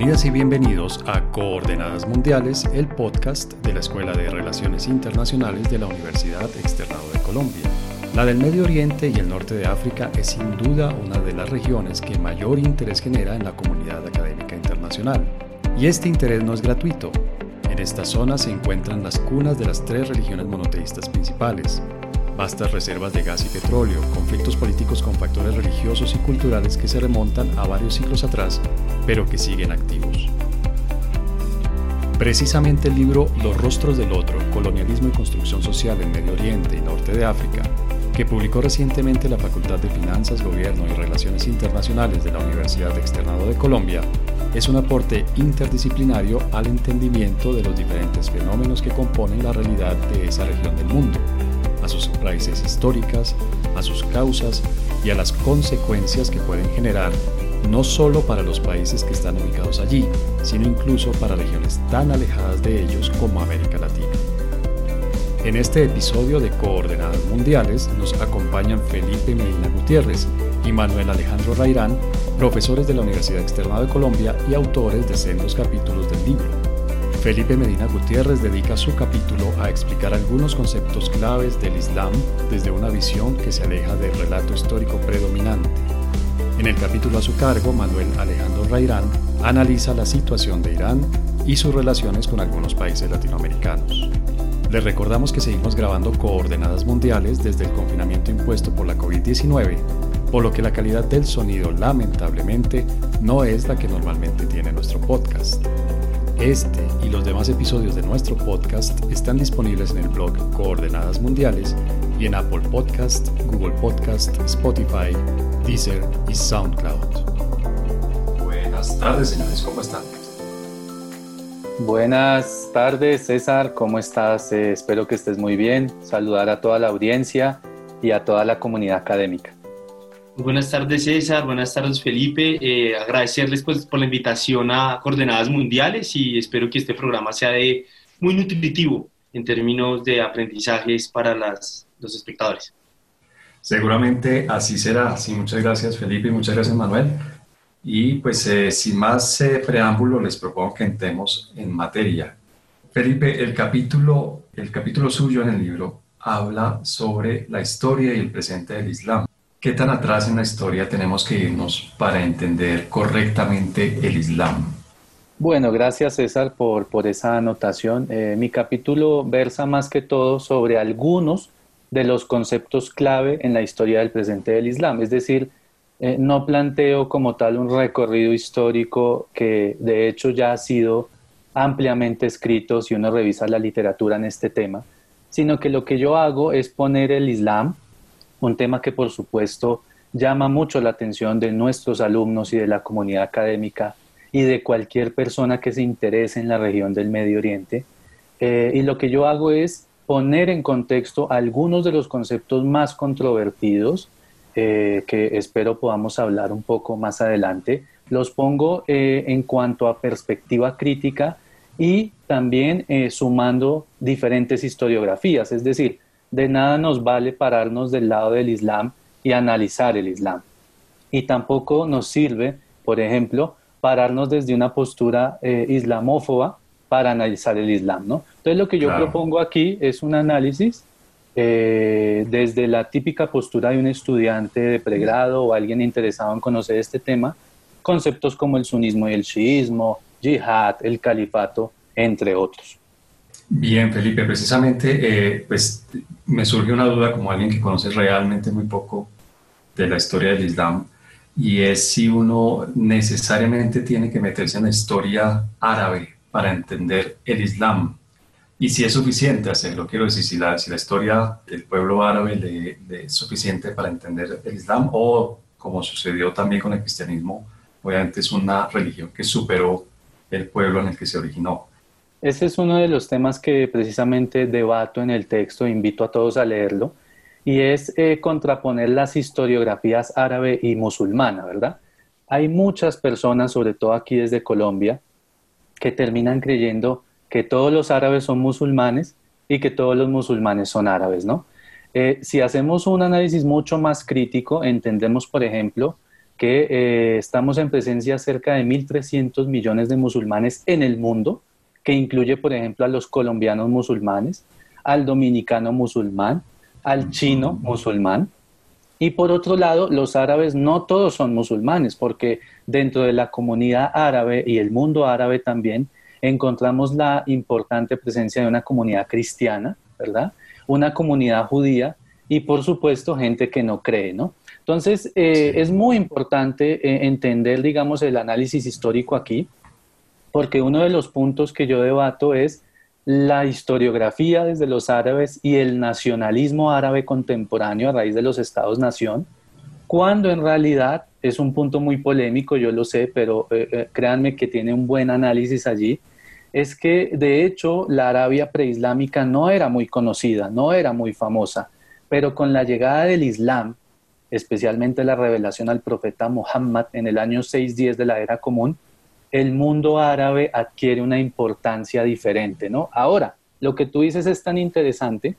Bienvenidas y bienvenidos a Coordenadas Mundiales, el podcast de la Escuela de Relaciones Internacionales de la Universidad Externado de Colombia. La del Medio Oriente y el norte de África es sin duda una de las regiones que mayor interés genera en la comunidad académica internacional. Y este interés no es gratuito. En esta zona se encuentran las cunas de las tres religiones monoteístas principales, vastas reservas de gas y petróleo, conflictos políticos con factores religiosos y culturales que se remontan a varios siglos atrás, pero que siguen activos. Precisamente el libro Los rostros del otro, colonialismo y construcción social en Medio Oriente y Norte de África, que publicó recientemente la Facultad de Finanzas, Gobierno y Relaciones Internacionales de la Universidad Externado de Colombia, es un aporte interdisciplinario al entendimiento de los diferentes fenómenos que componen la realidad de esa región del mundo a sus raíces históricas, a sus causas y a las consecuencias que pueden generar no solo para los países que están ubicados allí, sino incluso para regiones tan alejadas de ellos como América Latina. En este episodio de Coordenadas Mundiales nos acompañan Felipe Medina Gutiérrez y Manuel Alejandro Rairán, profesores de la Universidad Externa de Colombia y autores de sendos capítulos del libro. Felipe Medina Gutiérrez dedica su capítulo a explicar algunos conceptos claves del Islam desde una visión que se aleja del relato histórico predominante. En el capítulo a su cargo, Manuel Alejandro Rairán analiza la situación de Irán y sus relaciones con algunos países latinoamericanos. Les recordamos que seguimos grabando coordenadas mundiales desde el confinamiento impuesto por la COVID-19, por lo que la calidad del sonido lamentablemente no es la que normalmente tiene nuestro podcast. Este y los demás episodios de nuestro podcast están disponibles en el blog Coordenadas Mundiales y en Apple Podcast, Google Podcast, Spotify, Deezer y SoundCloud. Buenas tardes, señores, ¿cómo están? Buenas tardes, César, ¿cómo estás? Eh, espero que estés muy bien. Saludar a toda la audiencia y a toda la comunidad académica. Buenas tardes César, buenas tardes Felipe, eh, agradecerles pues, por la invitación a Coordenadas Mundiales y espero que este programa sea de muy nutritivo en términos de aprendizajes para las, los espectadores. Seguramente así será. Sí, muchas gracias Felipe y muchas gracias Manuel. Y pues eh, sin más eh, preámbulo les propongo que entremos en materia. Felipe, el capítulo, el capítulo suyo en el libro habla sobre la historia y el presente del Islam. ¿Qué tan atrás en la historia tenemos que irnos para entender correctamente el Islam? Bueno, gracias César por, por esa anotación. Eh, mi capítulo versa más que todo sobre algunos de los conceptos clave en la historia del presente del Islam. Es decir, eh, no planteo como tal un recorrido histórico que de hecho ya ha sido ampliamente escrito si uno revisa la literatura en este tema, sino que lo que yo hago es poner el Islam un tema que por supuesto llama mucho la atención de nuestros alumnos y de la comunidad académica y de cualquier persona que se interese en la región del Medio Oriente. Eh, y lo que yo hago es poner en contexto algunos de los conceptos más controvertidos eh, que espero podamos hablar un poco más adelante. Los pongo eh, en cuanto a perspectiva crítica y también sumando diferentes historiografías, es decir, de nada nos vale pararnos del lado del Islam y analizar el Islam. Y tampoco nos sirve, por ejemplo, pararnos desde una postura eh, islamófoba para analizar el Islam, ¿no? Entonces lo que yo propongo aquí es un análisis eh, desde la típica postura de un estudiante de pregrado o alguien interesado en conocer este tema, conceptos como el sunismo y el shiismo, yihad, el califato, entre otros. Bien, Felipe, precisamente, eh, pues me surge una duda como alguien que conoce realmente muy poco de la historia del Islam y es si uno necesariamente tiene que meterse en la historia árabe para entender el Islam y si es suficiente hacerlo. Quiero decir, si la, si la historia del pueblo árabe le, es suficiente para entender el Islam o como sucedió también con el cristianismo, obviamente es una religión que superó el pueblo en el que se originó. Ese es uno de los temas que precisamente debato en el texto, invito a todos a leerlo, y es eh, contraponer las historiografías árabe y musulmana, ¿verdad? Hay muchas personas, sobre todo aquí desde Colombia, que terminan creyendo que todos los árabes son musulmanes y que todos los musulmanes son árabes, ¿no? Eh, si hacemos un análisis mucho más crítico, entendemos, por ejemplo, que eh, estamos en presencia cerca de 1.300 millones de musulmanes en el mundo, que incluye, por ejemplo, a los colombianos musulmanes, al dominicano musulmán, al chino musulmán. Y por otro lado, los árabes no todos son musulmanes, porque dentro de la comunidad árabe y el mundo árabe también encontramos la importante presencia de una comunidad cristiana, ¿verdad? Una comunidad judía y por supuesto gente que no cree, ¿no? Entonces, eh, es muy importante eh, entender, digamos, el análisis histórico aquí, porque uno de los puntos que yo debato es la historiografía desde los árabes y el nacionalismo árabe contemporáneo a raíz de los estados-nación, cuando en realidad es un punto muy polémico, yo lo sé, pero eh, eh, créanme que tiene un buen análisis allí, es que de hecho la Arabia preislámica no era muy conocida, no era muy famosa, pero con la llegada del Islam, especialmente la revelación al profeta Muhammad en el año 610 de la era común, el mundo árabe adquiere una importancia diferente, ¿no? Ahora, lo que tú dices es tan interesante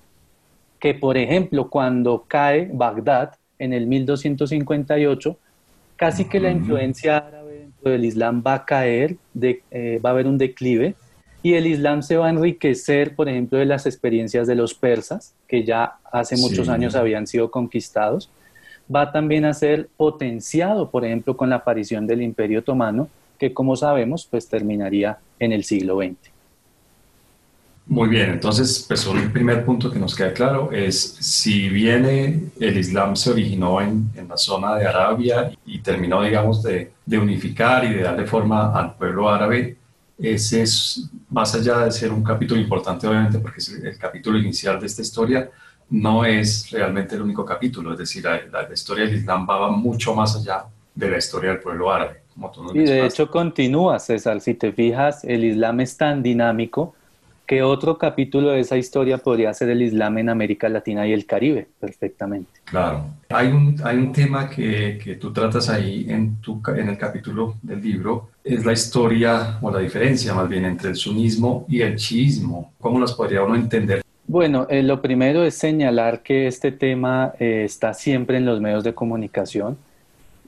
que, por ejemplo, cuando cae Bagdad en el 1258, casi que la influencia árabe dentro del Islam va a caer, eh, va a haber un declive, y el Islam se va a enriquecer, por ejemplo, de las experiencias de los persas, que ya hace muchos años habían sido conquistados, va también a ser potenciado, por ejemplo, con la aparición del Imperio Otomano, que como sabemos, pues terminaría en el siglo XX. Muy bien, entonces, pues un primer punto que nos queda claro es si viene el Islam se originó en, en la zona de Arabia y terminó, digamos, de, de, unificar y de darle forma al pueblo árabe, ese es, más allá de ser un capítulo importante, obviamente, porque es el capítulo inicial de esta historia, no es realmente el único capítulo, es decir, la, la historia del Islam va mucho más allá de la historia del pueblo árabe y de hecho continúa, César. Si te fijas, el Islam es tan dinámico que otro capítulo de esa historia podría ser el Islam en América Latina y el Caribe, perfectamente. Claro. Hay un, hay un tema que, que tú tratas ahí en, tu, en el capítulo del libro, es la historia o la diferencia más bien entre el sunismo y el chiismo. ¿Cómo las podría uno entender? Bueno, eh, lo primero es señalar que este tema eh, está siempre en los medios de comunicación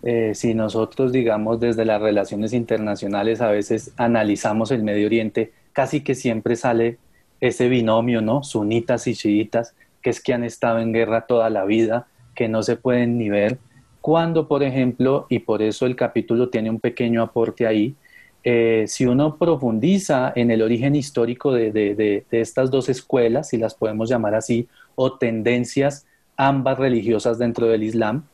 eh, si nosotros, digamos, desde las relaciones internacionales a veces analizamos el Medio Oriente, casi que siempre sale ese binomio, ¿no? Sunitas y chiitas, que es que han estado en guerra toda la vida, que no se pueden ni ver. Cuando, por ejemplo, y por eso el capítulo tiene un pequeño aporte ahí, eh, si uno profundiza en el origen histórico de, de, estas dos escuelas, si las podemos llamar así, o tendencias ambas religiosas dentro del Islam,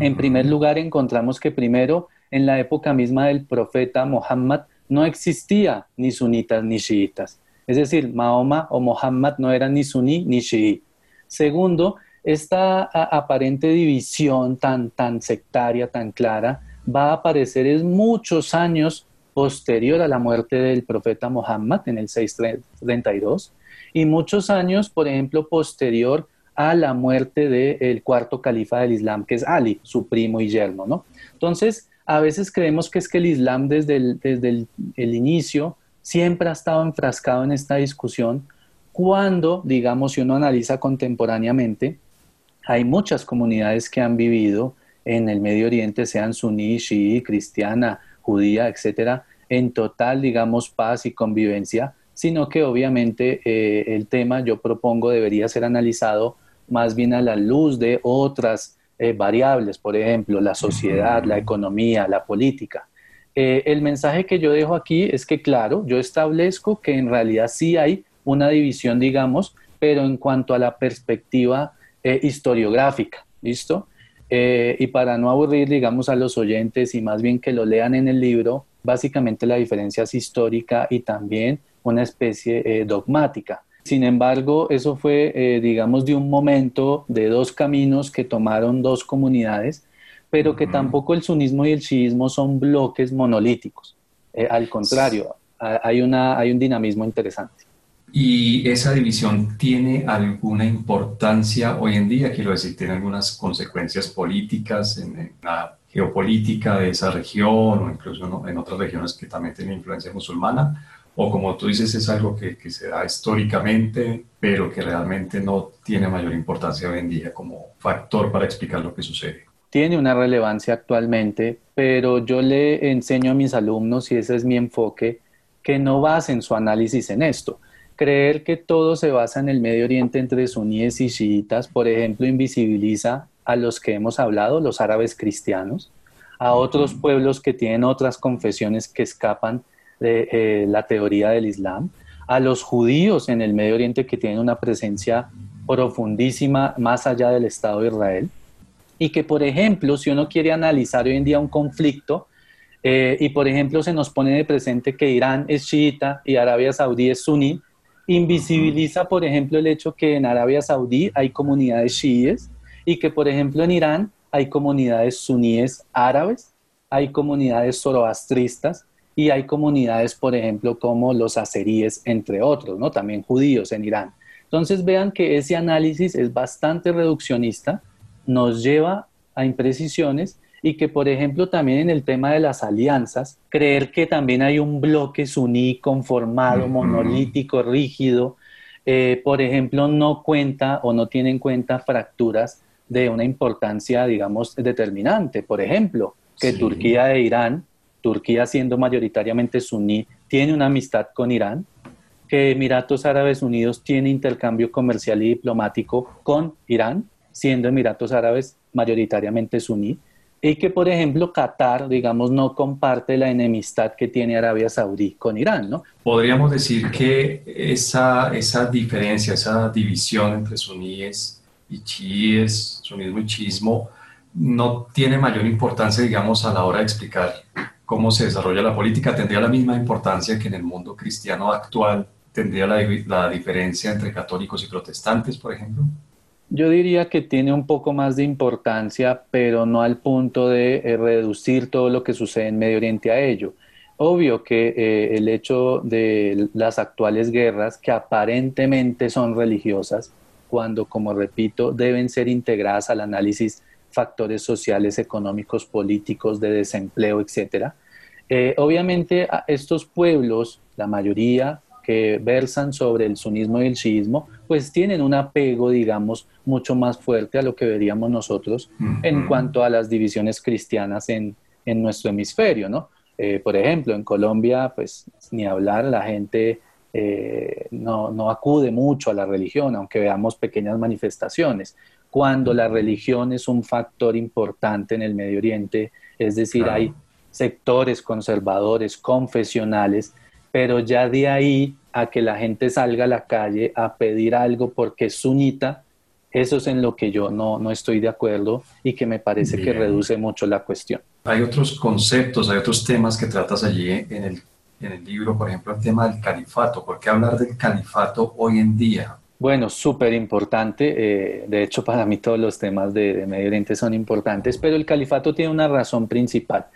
en primer lugar, encontramos que primero, en la época misma del profeta Muhammad, no existía ni sunitas ni chiitas. Es decir, Mahoma o Muhammad no eran ni suní ni chií. Segundo, esta aparente división tan, tan sectaria, tan clara, va a aparecer es muchos años posterior a la muerte del profeta Muhammad en el 632 y muchos años, por ejemplo, posterior a la muerte del cuarto califa del Islam, que es Ali, su primo y yerno, ¿no? Entonces, a veces creemos que es que el Islam desde el, desde el, inicio siempre ha estado enfrascado en esta discusión, cuando, digamos, si uno analiza contemporáneamente, hay muchas comunidades que han vivido en el Medio Oriente, sean suní, shií, cristiana, judía, etcétera, en total, digamos, paz y convivencia, sino que obviamente eh, el tema yo propongo debería ser analizado más bien a la luz de otras eh, variables, por ejemplo, la sociedad, la economía, la política. Eh, el mensaje que yo dejo aquí es que, claro, yo establezco que en realidad sí hay una división, digamos, pero en cuanto a la perspectiva eh, historiográfica, ¿listo? y para no aburrir, digamos, a los oyentes y más bien que lo lean en el libro, básicamente la diferencia es histórica y también una especie dogmática. Sin embargo, eso fue, eh, digamos, de un momento, de dos caminos que tomaron dos comunidades, pero que tampoco el sunismo y el chiismo son bloques monolíticos. Eh, al contrario, hay, una, hay un dinamismo interesante. ¿Y esa división tiene alguna importancia hoy en día? Quiero decir, ¿tiene algunas consecuencias políticas en, la geopolítica de esa región o incluso en otras regiones que también tienen influencia musulmana? O como tú dices, es algo que, que, se da históricamente, pero que realmente no tiene mayor importancia hoy en día como factor para explicar lo que sucede. tiene una relevancia actualmente, pero yo le enseño a mis alumnos, y ese es mi enfoque, que no basen su análisis en esto. Creer que todo se basa en el Medio Oriente entre suníes y chiitas, por ejemplo, invisibiliza a los que hemos hablado, los árabes cristianos, a otros pueblos que tienen otras confesiones que escapan de eh, la teoría del Islam, a los judíos en el Medio Oriente que tienen una presencia profundísima más allá del Estado de Israel, y que, por ejemplo, si uno quiere analizar hoy en día un conflicto, eh, y por ejemplo se nos pone de presente que Irán es chiita y Arabia Saudí es suní, invisibiliza, por ejemplo, el hecho que en Arabia Saudí hay comunidades chiíes y que, por ejemplo, en Irán hay comunidades suníes árabes, hay comunidades zoroastristas y hay comunidades, por ejemplo, como los azeríes, entre otros, ¿no? También judíos en Irán. Entonces vean que ese análisis es bastante reduccionista, nos lleva a imprecisiones y que, por ejemplo, también en el tema de las alianzas, creer que también hay un bloque suní conformado, monolítico, rígido, eh, por ejemplo, no cuenta o no tiene en cuenta fracturas de una importancia, digamos, determinante. Por ejemplo, que Turquía e Irán, Turquía siendo mayoritariamente suní, tiene una amistad con Irán, que Emiratos Árabes Unidos tiene intercambio comercial y diplomático con Irán, siendo Emiratos Árabes mayoritariamente suní, y que, por ejemplo, Qatar, digamos, no comparte la enemistad que tiene Arabia Saudí con Irán, ¿no? Podríamos decir que esa, esa diferencia, esa división entre suníes y chiíes, sunismo y chiismo, no tiene mayor importancia, digamos, a la hora de explicar cómo se desarrolla la política. Tendría la misma importancia que en el mundo cristiano actual tendría la, la diferencia entre católicos y protestantes, por ejemplo. Yo diría que tiene un poco más de importancia, pero no al punto de eh, reducir todo lo que sucede en Medio Oriente a ello. Obvio que eh, el hecho de las actuales guerras, que aparentemente son religiosas, cuando, como repito, deben ser integradas al análisis factores sociales, económicos, políticos, de desempleo, etcétera. Eh, obviamente, estos pueblos, la mayoría que versan sobre el sunismo y el shiismo, pues tienen un apego, digamos, mucho más fuerte a lo que veríamos nosotros en cuanto a las divisiones cristianas en, en nuestro hemisferio, ¿no? Eh, por ejemplo, en Colombia, pues ni hablar, la gente eh, no, no, acude mucho a la religión, aunque veamos pequeñas manifestaciones. Cuando la religión es un factor importante en el Medio Oriente, es decir, hay sectores conservadores, confesionales, pero ya de ahí a que la gente salga a la calle a pedir algo porque es sunita, eso es en lo que yo no, no estoy de acuerdo y que me parece que reduce mucho la cuestión. Hay otros conceptos, hay otros temas que tratas allí en el, en el libro, por ejemplo, el tema del califato. ¿Por qué hablar del califato hoy en día? Bueno, súper importante. Eh, de hecho, para mí todos los temas de, de Medio Oriente son importantes, pero el califato tiene una razón principal.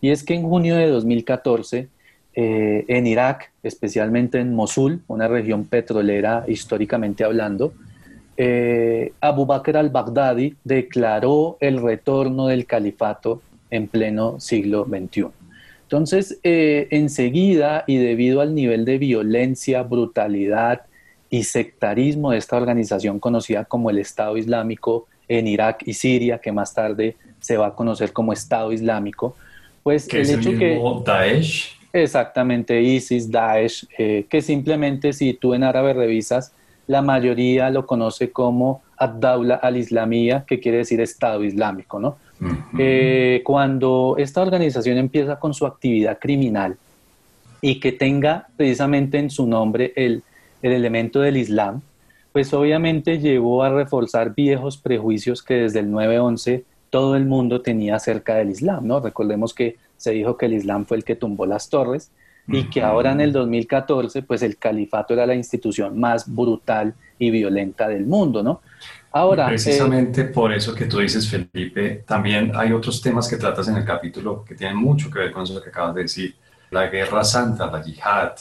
Y es que en junio de 2014 eh, en Irak, especialmente en Mosul, una región petrolera históricamente hablando, eh, Abu Bakr al-Baghdadi declaró el retorno del califato en pleno siglo XXI. Entonces, enseguida y debido al nivel de violencia, brutalidad y sectarismo de esta organización conocida como el Estado Islámico en Irak y Siria, que más tarde se va a conocer como Estado Islámico, pues el hecho que Daesh Exactamente, ISIS, Daesh, eh, que simplemente si tú en árabe revisas, la mayoría lo conoce como Ad-Dawla al-Islamía, que quiere decir Estado Islámico, ¿no? Eh, cuando esta organización empieza con su actividad criminal y que tenga precisamente en su nombre el, el elemento del Islam, pues obviamente llevó a reforzar viejos prejuicios que desde el 9-11 todo el mundo tenía acerca del Islam, ¿no? Recordemos que se dijo que el Islam fue el que tumbó las torres y que ahora en el 2014 pues el califato era la institución más brutal y violenta del mundo, ¿no? Ahora, precisamente eh, por eso que tú dices, Felipe, también hay otros temas que tratas en el capítulo que tienen mucho que ver con eso que acabas de decir. La guerra santa, la yihad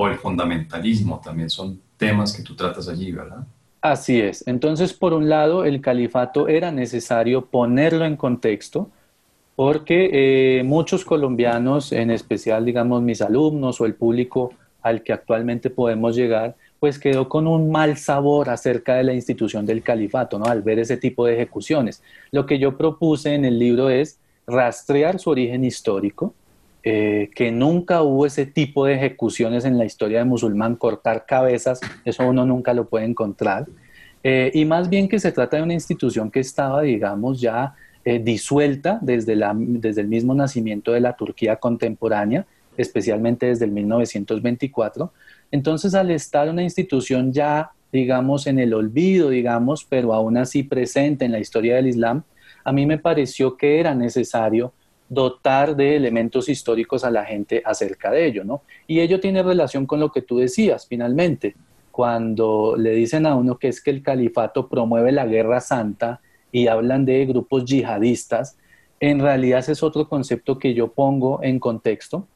o el fundamentalismo también son temas que tú tratas allí, ¿verdad? Así es. Entonces, por un lado, el califato era necesario ponerlo en contexto porque eh, muchos colombianos, en especial, digamos, mis alumnos o el público al que actualmente podemos llegar, pues quedó con un mal sabor acerca de la institución del califato, ¿no? Al ver ese tipo de ejecuciones. Lo que yo propuse en el libro es rastrear su origen histórico, eh, que nunca hubo ese tipo de ejecuciones en la historia de musulmán, cortar cabezas, eso uno nunca lo puede encontrar, eh, y más bien que se trata de una institución que estaba, digamos, ya eh, disuelta desde, la, desde el mismo nacimiento de la Turquía contemporánea, especialmente desde el 1924. Entonces, al estar una institución ya, digamos, en el olvido, digamos, pero aún así presente en la historia del Islam, a mí me pareció que era necesario dotar de elementos históricos a la gente acerca de ello, ¿no? Y ello tiene relación con lo que tú decías, finalmente, cuando le dicen a uno que es que el califato promueve la guerra santa y hablan de grupos yihadistas, en realidad ese es otro concepto que yo pongo en contexto.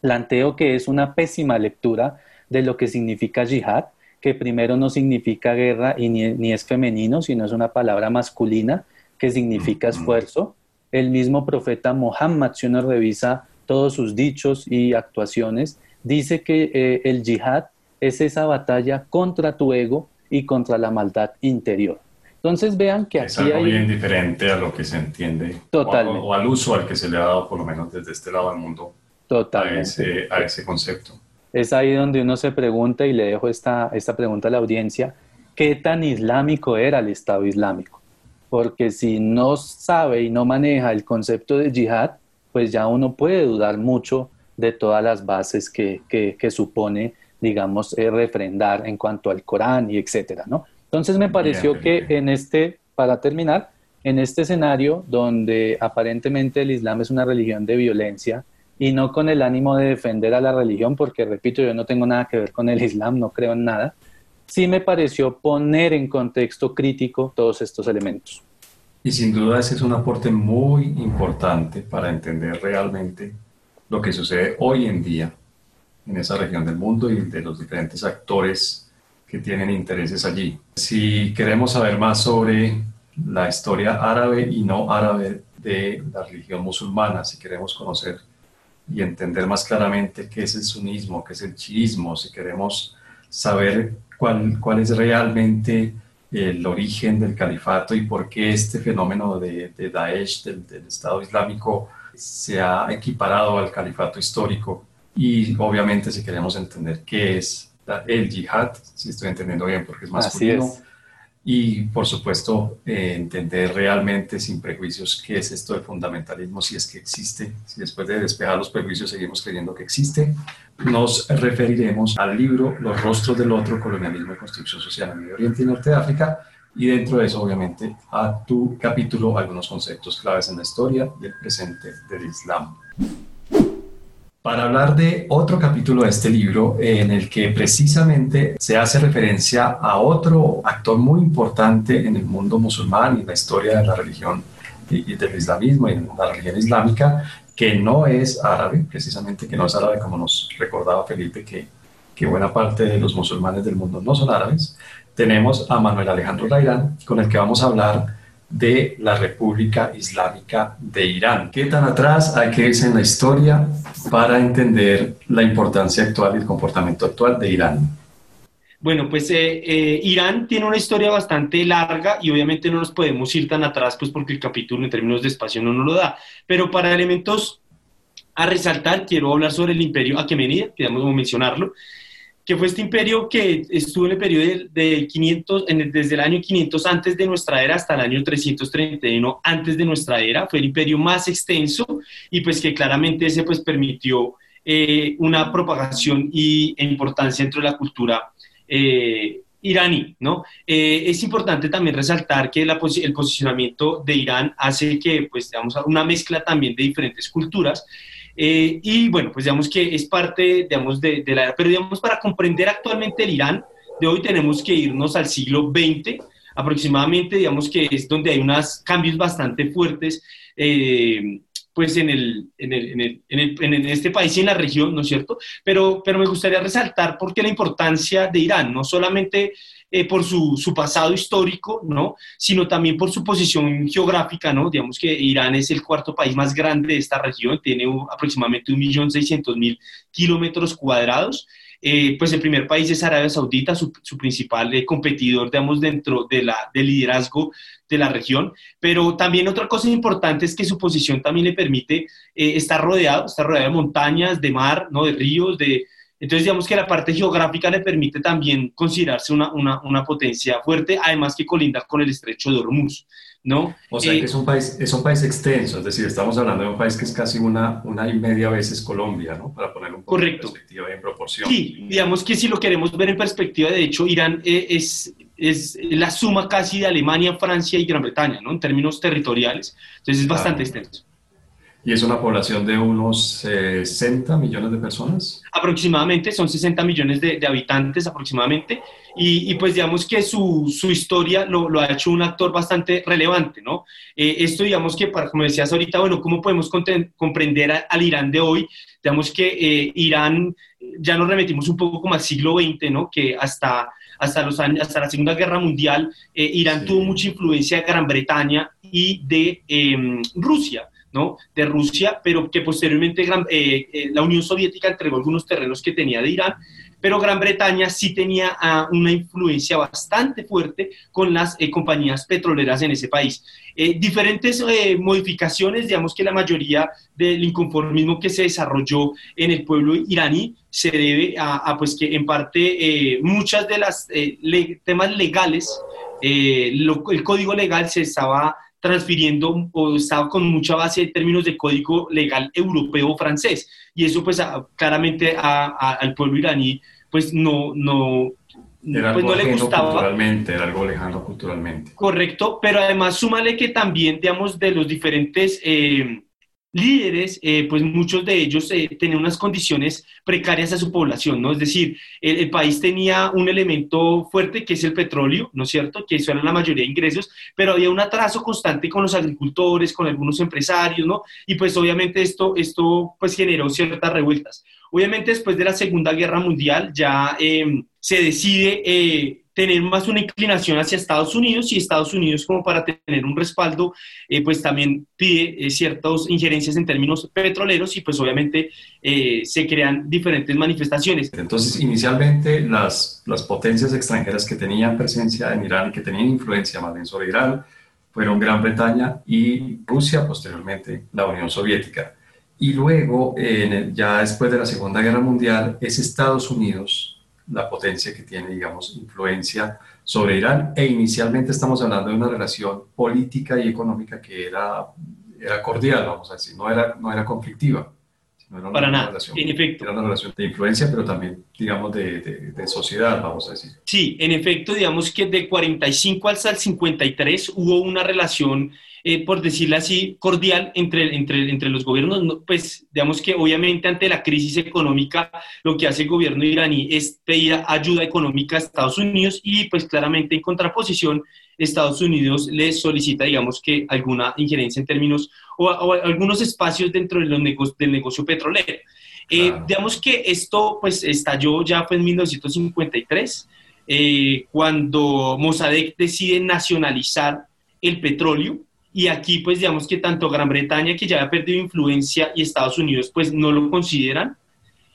Planteo que es una pésima lectura de lo que significa yihad, que primero no significa guerra y ni, ni es femenino, sino es una palabra masculina que significa esfuerzo el mismo profeta Muhammad, si uno revisa todos sus dichos y actuaciones, dice que eh, el yihad es esa batalla contra tu ego y contra la maldad interior. Entonces vean que es algo bien diferente a lo que se entiende Totalmente. O, al uso al que se le ha dado por lo menos desde este lado del mundo Totalmente. A, ese, a ese concepto. Es ahí donde uno se pregunta y le dejo esta, esta pregunta a la audiencia, ¿qué tan islámico era el Estado Islámico? Porque si no sabe y no maneja el concepto de yihad, pues ya uno puede dudar mucho de todas las bases que, que, supone, digamos, eh, refrendar en cuanto al Corán y etcétera, ¿no? Entonces me pareció que en este, para terminar, en este escenario donde aparentemente el Islam es una religión de violencia y no con el ánimo de defender a la religión, porque repito, yo no tengo nada que ver con el Islam, no creo en nada, sí me pareció poner en contexto crítico todos estos elementos. Y sin duda ese es un aporte muy importante para entender realmente lo que sucede hoy en día en esa región del mundo y de los diferentes actores que tienen intereses allí. Si queremos saber más sobre la historia árabe y no árabe de la religión musulmana, si queremos conocer y entender más claramente qué es el sunismo, qué es el chiismo, si queremos saber cuál, cuál es realmente el origen del califato y por qué este fenómeno de, de Daesh, del, del, Estado Islámico, se ha equiparado al califato histórico. Y obviamente si queremos entender qué es el yihad, si estoy entendiendo bien porque es masculino, Así es y por supuesto eh, entender realmente sin prejuicios qué es esto de fundamentalismo, si es que existe, si después de despejar los prejuicios seguimos creyendo que existe. Nos referiremos al libro Los rostros del otro, colonialismo y construcción social en Medio Oriente y Norte de África, y dentro de eso obviamente a tu capítulo algunos conceptos claves en la historia y el presente del Islam para hablar de otro capítulo de este libro en el que precisamente se hace referencia a otro actor muy importante en el mundo musulmán y en la historia de la religión y, del islamismo y la religión islámica, que no es árabe, precisamente que no es árabe como nos recordaba Felipe, que, que buena parte de los musulmanes del mundo no son árabes. Tenemos a Manuel Alejandro Rairán, con el que vamos a hablar de la República Islámica de Irán. ¿Qué tan atrás hay que irse en la historia para entender la importancia actual y el comportamiento actual de Irán? Bueno, pues eh, eh, Irán tiene una historia bastante larga y obviamente no nos podemos ir tan atrás, pues porque el capítulo en términos de espacio no nos lo da. Pero para elementos a resaltar, quiero hablar sobre el imperio Aquemenida, queremos mencionarlo que fue este imperio que estuvo en el periodo de, 500, desde el año 500 antes de nuestra era hasta el año 331 antes de nuestra era, fue el imperio más extenso y pues que claramente ese pues permitió eh, una propagación y, e importancia dentro de la cultura eh, iraní, ¿no? Eh, es importante también resaltar que el posicionamiento de Irán hace que, pues, digamos, una mezcla también de diferentes culturas, eh, y bueno, pues digamos que es parte, digamos, de, la era, pero digamos, para comprender actualmente el Irán de hoy tenemos que irnos al siglo XX aproximadamente, digamos que es donde hay unos cambios bastante fuertes, eh, pues en, el, en, el, en, el, en, en, este país y en la región, ¿no es cierto? Pero, pero me gustaría resaltar porque la importancia de Irán, no solamente eh, por su, su, pasado histórico, ¿no? Sino también por su posición geográfica, ¿no? Digamos que Irán es el cuarto país más grande de esta región, tiene aproximadamente 1.600.000 kilómetros cuadrados. Eh, pues el primer país es Arabia Saudita, su, principal eh, competidor, digamos, dentro de la, del liderazgo de la región. Pero también otra cosa importante es que su posición también le permite estar rodeado, estar rodeado de montañas, de mar, ¿no? de ríos, de, entonces, digamos que la parte geográfica le permite también considerarse una, una, una potencia fuerte, además que colinda con el estrecho de Hormuz. ¿No? O sea que es un, país, es un país extenso, es decir, estamos hablando de un país que es casi una, una y media veces Colombia, ¿no? Para poner un poco correcto. en perspectiva y en proporción. Sí, digamos que si lo queremos ver en perspectiva, de hecho, Irán eh, es, es la suma casi de Alemania, Francia y Gran Bretaña, ¿no? En términos territoriales. Entonces es bastante extenso. ¿Y es una población de unos 60 millones de personas? Aproximadamente, son 60 millones de, habitantes aproximadamente. Y, pues digamos que su, su historia lo, lo, ha hecho un actor bastante relevante, ¿no? Eh, esto digamos que, para, como decías ahorita, bueno, ¿cómo podemos comprender al Irán de hoy? Digamos que eh, Irán, ya nos remetimos un poco como al siglo XX, ¿no? Que hasta hasta, los años, hasta la Segunda Guerra Mundial, eh, Irán tuvo mucha influencia de Gran Bretaña y de em, Rusia. ¿No? de Rusia, pero que posteriormente eh, eh, la Unión Soviética entregó algunos terrenos que tenía de Irán, pero Gran Bretaña sí tenía ah, una influencia bastante fuerte con las eh, compañías petroleras en ese país. diferentes modificaciones, digamos que la mayoría del inconformismo que se desarrolló en el pueblo iraní se debe a, pues que en parte muchas de las temas legales, el código legal se estaba transfiriendo o estaba con mucha base en términos de código legal europeo francés. Y eso pues claramente al pueblo iraní pues no, no, era pues no le gustaba. Culturalmente, era algo lejano culturalmente. Correcto, pero además súmale que también, digamos, de los diferentes eh, líderes, eh, pues muchos de ellos eh, tenían unas condiciones precarias a su población, ¿no? Es decir, el, país tenía un elemento fuerte que es el petróleo, ¿no es cierto? Que eso era la mayoría de ingresos, pero había un atraso constante con los agricultores, con algunos empresarios, ¿no? Y pues obviamente esto, esto pues generó ciertas revueltas. Obviamente después de la Segunda Guerra Mundial ya em, se decide eh, tener más una inclinación hacia Estados Unidos y Estados Unidos como para tener un respaldo, eh, pues también pide eh, ciertas injerencias en términos petroleros y pues obviamente eh, se crean diferentes manifestaciones. Entonces, inicialmente las, las potencias extranjeras que tenían presencia en Irán y que tenían influencia más bien sobre Irán fueron Gran Bretaña y Rusia, posteriormente la Unión Soviética. Y luego, ya después de la Segunda Guerra Mundial, es Estados Unidos la potencia que tiene, digamos, influencia sobre Irán. E inicialmente estamos hablando de una relación política y económica que era, era cordial, vamos a decir, no era, no era conflictiva. Para nada, en efecto. Era una relación de influencia, pero también, digamos, de, de, sociedad, vamos a decir. Sí, en efecto, digamos que de 45 al 53 hubo una relación eh, por decirlo así, cordial entre, entre, entre los gobiernos. Pues digamos que obviamente ante la crisis económica lo que hace el gobierno iraní es pedir ayuda económica a Estados Unidos y pues claramente en contraposición Estados Unidos les solicita, digamos que alguna injerencia en términos o, algunos espacios dentro de los negocios, del negocio petrolero. Eh, digamos que esto pues estalló ya fue en 1953, eh, cuando Mossadegh decide nacionalizar el petróleo y aquí, pues, digamos que tanto Gran Bretaña, que ya ha perdido influencia, y Estados Unidos, pues, no lo consideran.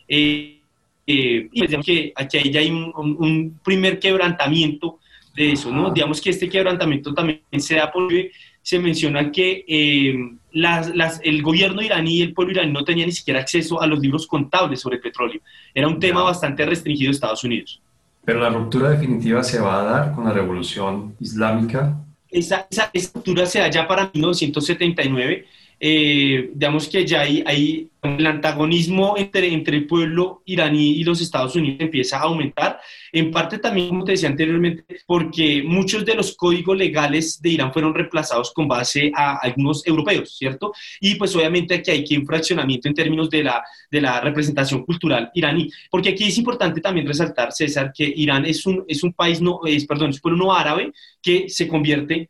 Eh, eh, y pues, digamos que aquí ya hay un, primer quebrantamiento de eso, ¿no? Digamos que este quebrantamiento también se da porque se menciona que eh, las, las, el gobierno iraní y el pueblo iraní no tenían ni siquiera acceso a los libros contables sobre petróleo. Era un tema bastante restringido de Estados Unidos. Pero la ruptura definitiva se va a dar con la revolución islámica esa, esa estructura se da ya para 1979 eh, digamos que ya hay, hay, el antagonismo entre, entre el pueblo iraní y los Estados Unidos empieza a aumentar, en parte también, como te decía anteriormente, porque muchos de los códigos legales de Irán fueron reemplazados con base a algunos europeos, ¿cierto? Y pues obviamente aquí hay que un fraccionamiento en términos de la, de la representación cultural iraní, porque aquí es importante también resaltar, César, que Irán es un, es un país, no, es, perdón, es un pueblo no árabe que se convierte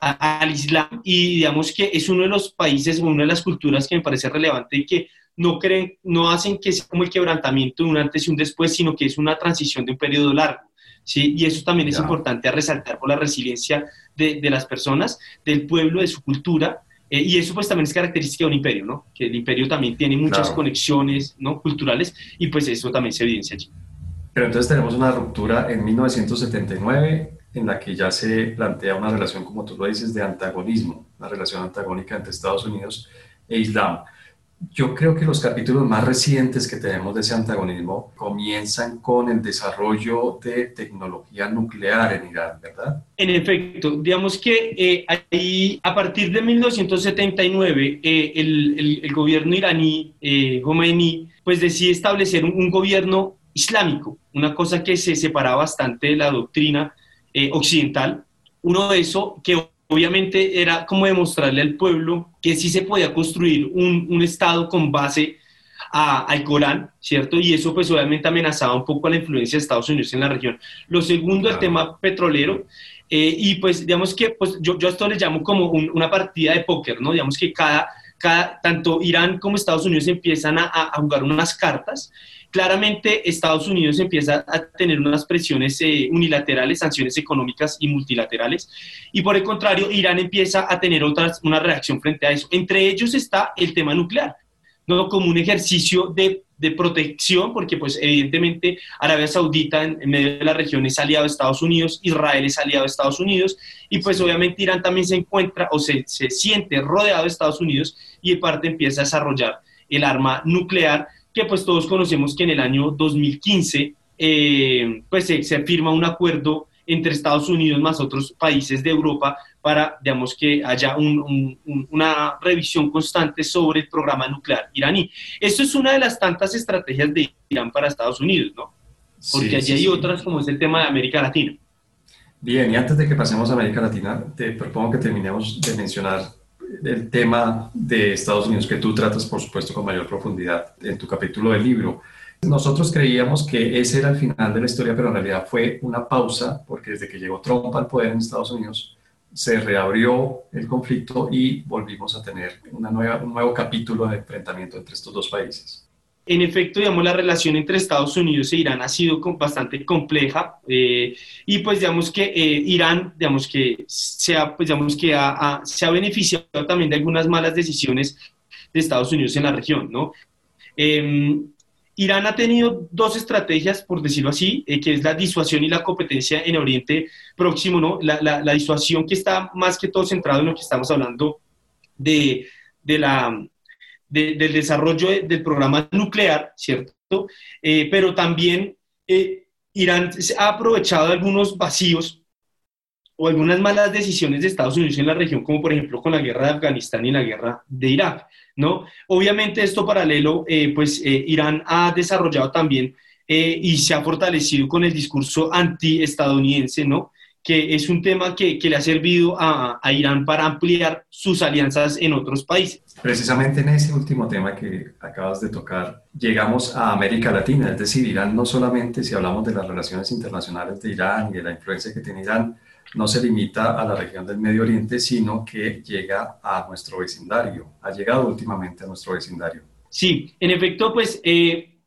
al Islam y digamos que es uno de los países, una de las culturas que me parece relevante y que no creen, no hacen que sea como el quebrantamiento de un antes y un después, sino que es una transición de un periodo largo. ¿sí? Y eso también es importante a resaltar por la resiliencia de, de, las personas, del pueblo, de su cultura. Eh, y eso pues también es característica de un imperio, ¿no? Que el imperio también tiene muchas conexiones ¿no? culturales y pues eso también se evidencia allí. Pero entonces tenemos una ruptura en 1979 en la que ya se plantea una relación, como tú lo dices, de antagonismo, una relación antagónica entre Estados Unidos e Islam. Yo creo que los capítulos más recientes que tenemos de ese antagonismo comienzan con el desarrollo de tecnología nuclear en Irán, ¿verdad? En efecto, digamos que eh, ahí, a partir de 1979, eh, el, el, gobierno iraní, eh, Khomeini, pues decide establecer un, un, gobierno islámico, una cosa que se separa bastante de la doctrina eh, occidental. Uno de eso que obviamente era como demostrarle al pueblo que sí se podía construir un, un Estado con base a, al Corán, ¿cierto? Y eso pues obviamente amenazaba un poco a la influencia de Estados Unidos en la región. Lo segundo, el tema petrolero. Eh, y pues digamos que pues, yo, yo a esto le llamo como una partida de póker, ¿no? Digamos que cada, cada, tanto Irán como Estados Unidos empiezan a, a jugar unas cartas claramente Estados Unidos empieza a tener unas presiones eh, unilaterales, sanciones económicas y multilaterales, y por el contrario, Irán empieza a tener otras, una reacción frente a eso. Entre ellos está el tema nuclear, ¿no? como un ejercicio de, de protección, porque pues evidentemente Arabia Saudita en, en, medio de la región es aliado de Estados Unidos, Israel es aliado de Estados Unidos, y pues obviamente Irán también se encuentra o se, se siente rodeado de Estados Unidos y en parte empieza a desarrollar el arma nuclear que pues todos conocemos que en el año 2015 eh, pues se, se, firma un acuerdo entre Estados Unidos más otros países de Europa para, digamos, que haya un, un, una revisión constante sobre el programa nuclear iraní. Esto es una de las tantas estrategias de Irán para Estados Unidos, ¿no? Porque sí, allí sí, hay sí. otras como es el tema de América Latina. Bien, y antes de que pasemos a América Latina, te propongo que terminemos de mencionar el tema de Estados Unidos que tú tratas, por supuesto, con mayor profundidad en tu capítulo del libro. Nosotros creíamos que ese era el final de la historia, pero en realidad fue una pausa, porque desde que llegó Trump al poder en Estados Unidos, se reabrió el conflicto y volvimos a tener una nueva, un nuevo capítulo de enfrentamiento entre estos dos países. En efecto, digamos, la relación entre Estados Unidos e Irán ha sido bastante compleja eh, y pues digamos que eh, Irán, digamos que, se ha, pues, digamos que ha, ha, se ha beneficiado también de algunas malas decisiones de Estados Unidos en la región, ¿no? Eh, Irán ha tenido dos estrategias, por decirlo así, eh, que es la disuasión y la competencia en Oriente Próximo, ¿no? La, la, la, disuasión que está más que todo centrado en lo que estamos hablando de, de la, de, del desarrollo de, del programa nuclear, ¿cierto? Eh, pero también eh, Irán ha aprovechado algunos vacíos o algunas malas decisiones de Estados Unidos en la región, como por ejemplo con la guerra de Afganistán y la guerra de Irak, ¿no? Obviamente esto paralelo, eh, pues eh, Irán ha desarrollado también eh, y se ha fortalecido con el discurso anti-estadounidense, ¿no? Que es un tema que, que le ha servido a, a, Irán para ampliar sus alianzas en otros países. Precisamente en ese último tema que acabas de tocar, llegamos a América Latina, es decir, Irán no solamente si hablamos de las relaciones internacionales de Irán y de la influencia que tiene Irán, no se limita a la región del Medio Oriente, sino que llega a nuestro vecindario, ha llegado últimamente a nuestro vecindario. Sí, en efecto, pues eh,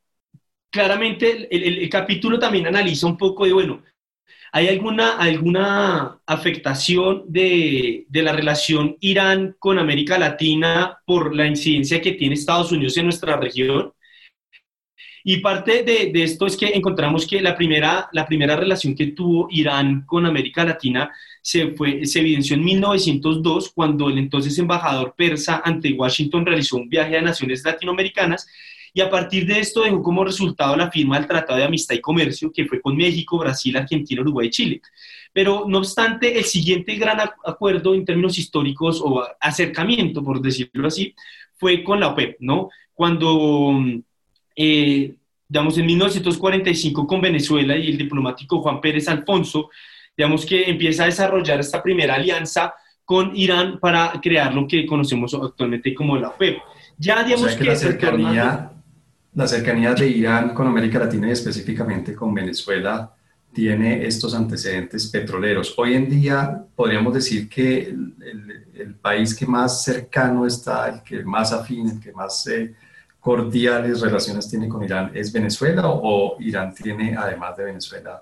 claramente el, el, el, capítulo también analiza un poco de, bueno, ¿hay alguna, alguna afectación de, de la relación Irán con América Latina por la incidencia que tiene Estados Unidos en nuestra región? Y parte de, de, esto es que encontramos que la primera, la primera relación que tuvo Irán con América Latina se, fue, se evidenció en 1902, cuando el entonces embajador persa ante Washington realizó un viaje a naciones latinoamericanas y a partir de esto dejó como resultado la firma del Tratado de Amistad y Comercio, que fue con México, Brasil, Argentina, Uruguay y Chile. Pero no obstante, el siguiente gran acuerdo en términos históricos o acercamiento, por decirlo así, fue con la OPEP, ¿no? Cuando eh, digamos, en 1945 con Venezuela y el diplomático Juan Pérez Alfonso, digamos que empieza a desarrollar esta primera alianza con Irán para crear lo que conocemos actualmente como la OPEP. Ya digamos o sea que, que, la cercanía, la cercanía de Irán con América Latina y específicamente con Venezuela tiene estos antecedentes petroleros. Hoy en día podríamos decir que el, el, el país que más cercano está, el que más afín, el que más eh, cordiales relaciones tiene con Irán es Venezuela o, Irán tiene, además de Venezuela,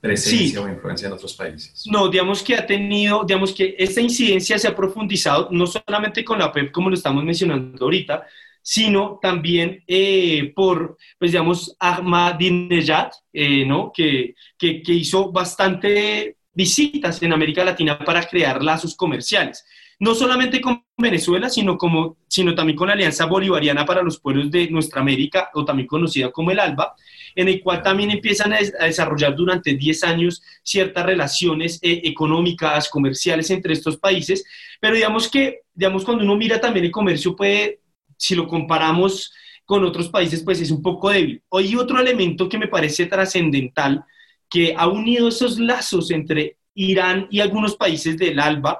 presencia sí. o influencia en otros países? No, digamos que ha tenido, digamos que esta incidencia se ha profundizado no solamente con la OPEP, como lo estamos mencionando ahorita, sino también eh, por, pues digamos, Ahmadinejad, eh, ¿no? Que, que, hizo bastante visitas en América Latina para crear lazos comerciales no solamente con Venezuela, sino, como, sino también con la Alianza Bolivariana para los Pueblos de Nuestra América, o también conocida como el ALBA, en el cual también empiezan a, desarrollar durante 10 años ciertas relaciones eh, económicas, comerciales entre estos países, pero digamos que, digamos, cuando uno mira también el comercio puede, si lo comparamos con otros países, pues es un poco débil. Hoy otro elemento que me parece trascendental, que ha unido esos lazos entre Irán y algunos países del ALBA,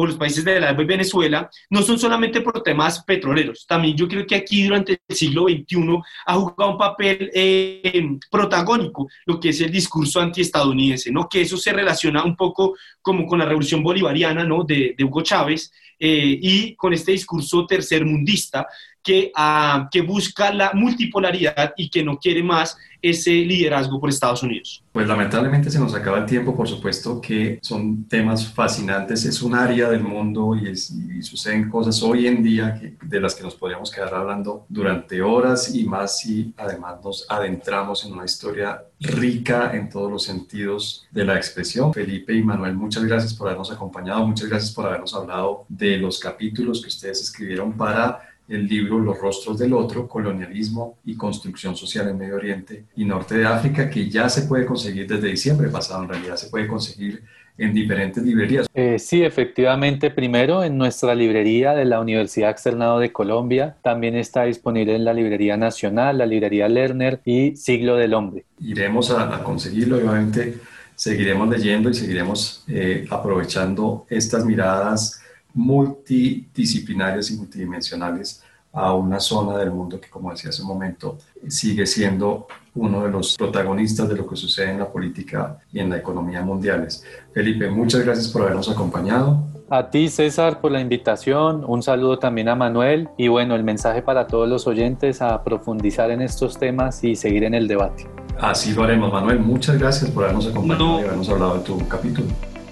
o los países de la Venezuela, no son solamente por temas petroleros. También yo creo que aquí durante el siglo XXI ha jugado un papel eh, protagónico lo que es el discurso antiestadounidense, ¿no? que eso se relaciona un poco como con la revolución bolivariana ¿no? de, Hugo Chávez eh, y con este discurso tercermundista que, ah, que busca la multipolaridad y que no quiere más ese liderazgo por Estados Unidos? Pues lamentablemente se nos acaba el tiempo, por supuesto que son temas fascinantes, es un área del mundo y, suceden cosas hoy en día de las que nos podríamos quedar hablando durante horas y más si además nos adentramos en una historia rica en todos los sentidos de la expresión. Felipe y Manuel, muchas gracias por habernos acompañado, muchas gracias por habernos hablado de los capítulos que ustedes escribieron para el libro Los rostros del otro, colonialismo y construcción social en Medio Oriente y Norte de África, que ya se puede conseguir desde diciembre pasado, en realidad se puede conseguir en diferentes librerías. Eh, sí, efectivamente, primero en nuestra librería de la Universidad Externado de Colombia, también está disponible en la Librería Nacional, la Librería Lerner y Siglo del Hombre. Iremos a, conseguirlo obviamente seguiremos leyendo y seguiremos eh, aprovechando estas miradas multidisciplinarias y multidimensionales a una zona del mundo que, como decía hace un momento, sigue siendo uno de los protagonistas de lo que sucede en la política y en la economía mundiales. Felipe, muchas gracias por habernos acompañado. A ti, César, por la invitación. Un saludo también a Manuel. Y bueno, el mensaje para todos los oyentes a profundizar en estos temas y seguir en el debate. Así lo haremos, Manuel. Muchas gracias por habernos acompañado y habernos hablado de tu capítulo.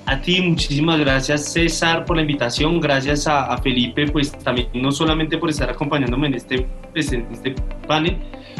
A ti, muchísimas gracias César por la invitación, gracias a, Felipe, pues también no solamente por estar acompañándome en este, pues, en este panel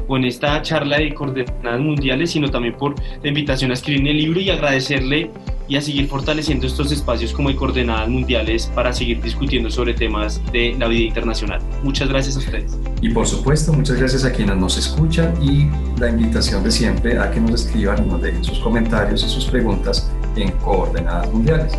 o en esta charla de coordenadas mundiales, sino también por la invitación a escribir el libro y agradecerle y a seguir fortaleciendo estos espacios como de coordenadas mundiales para seguir discutiendo sobre temas de la vida internacional. Muchas gracias a ustedes. Y por supuesto, muchas gracias a quienes nos escuchan y la invitación de siempre a que nos escriban y nos dejen sus comentarios y sus preguntas en coordenadas mundiales.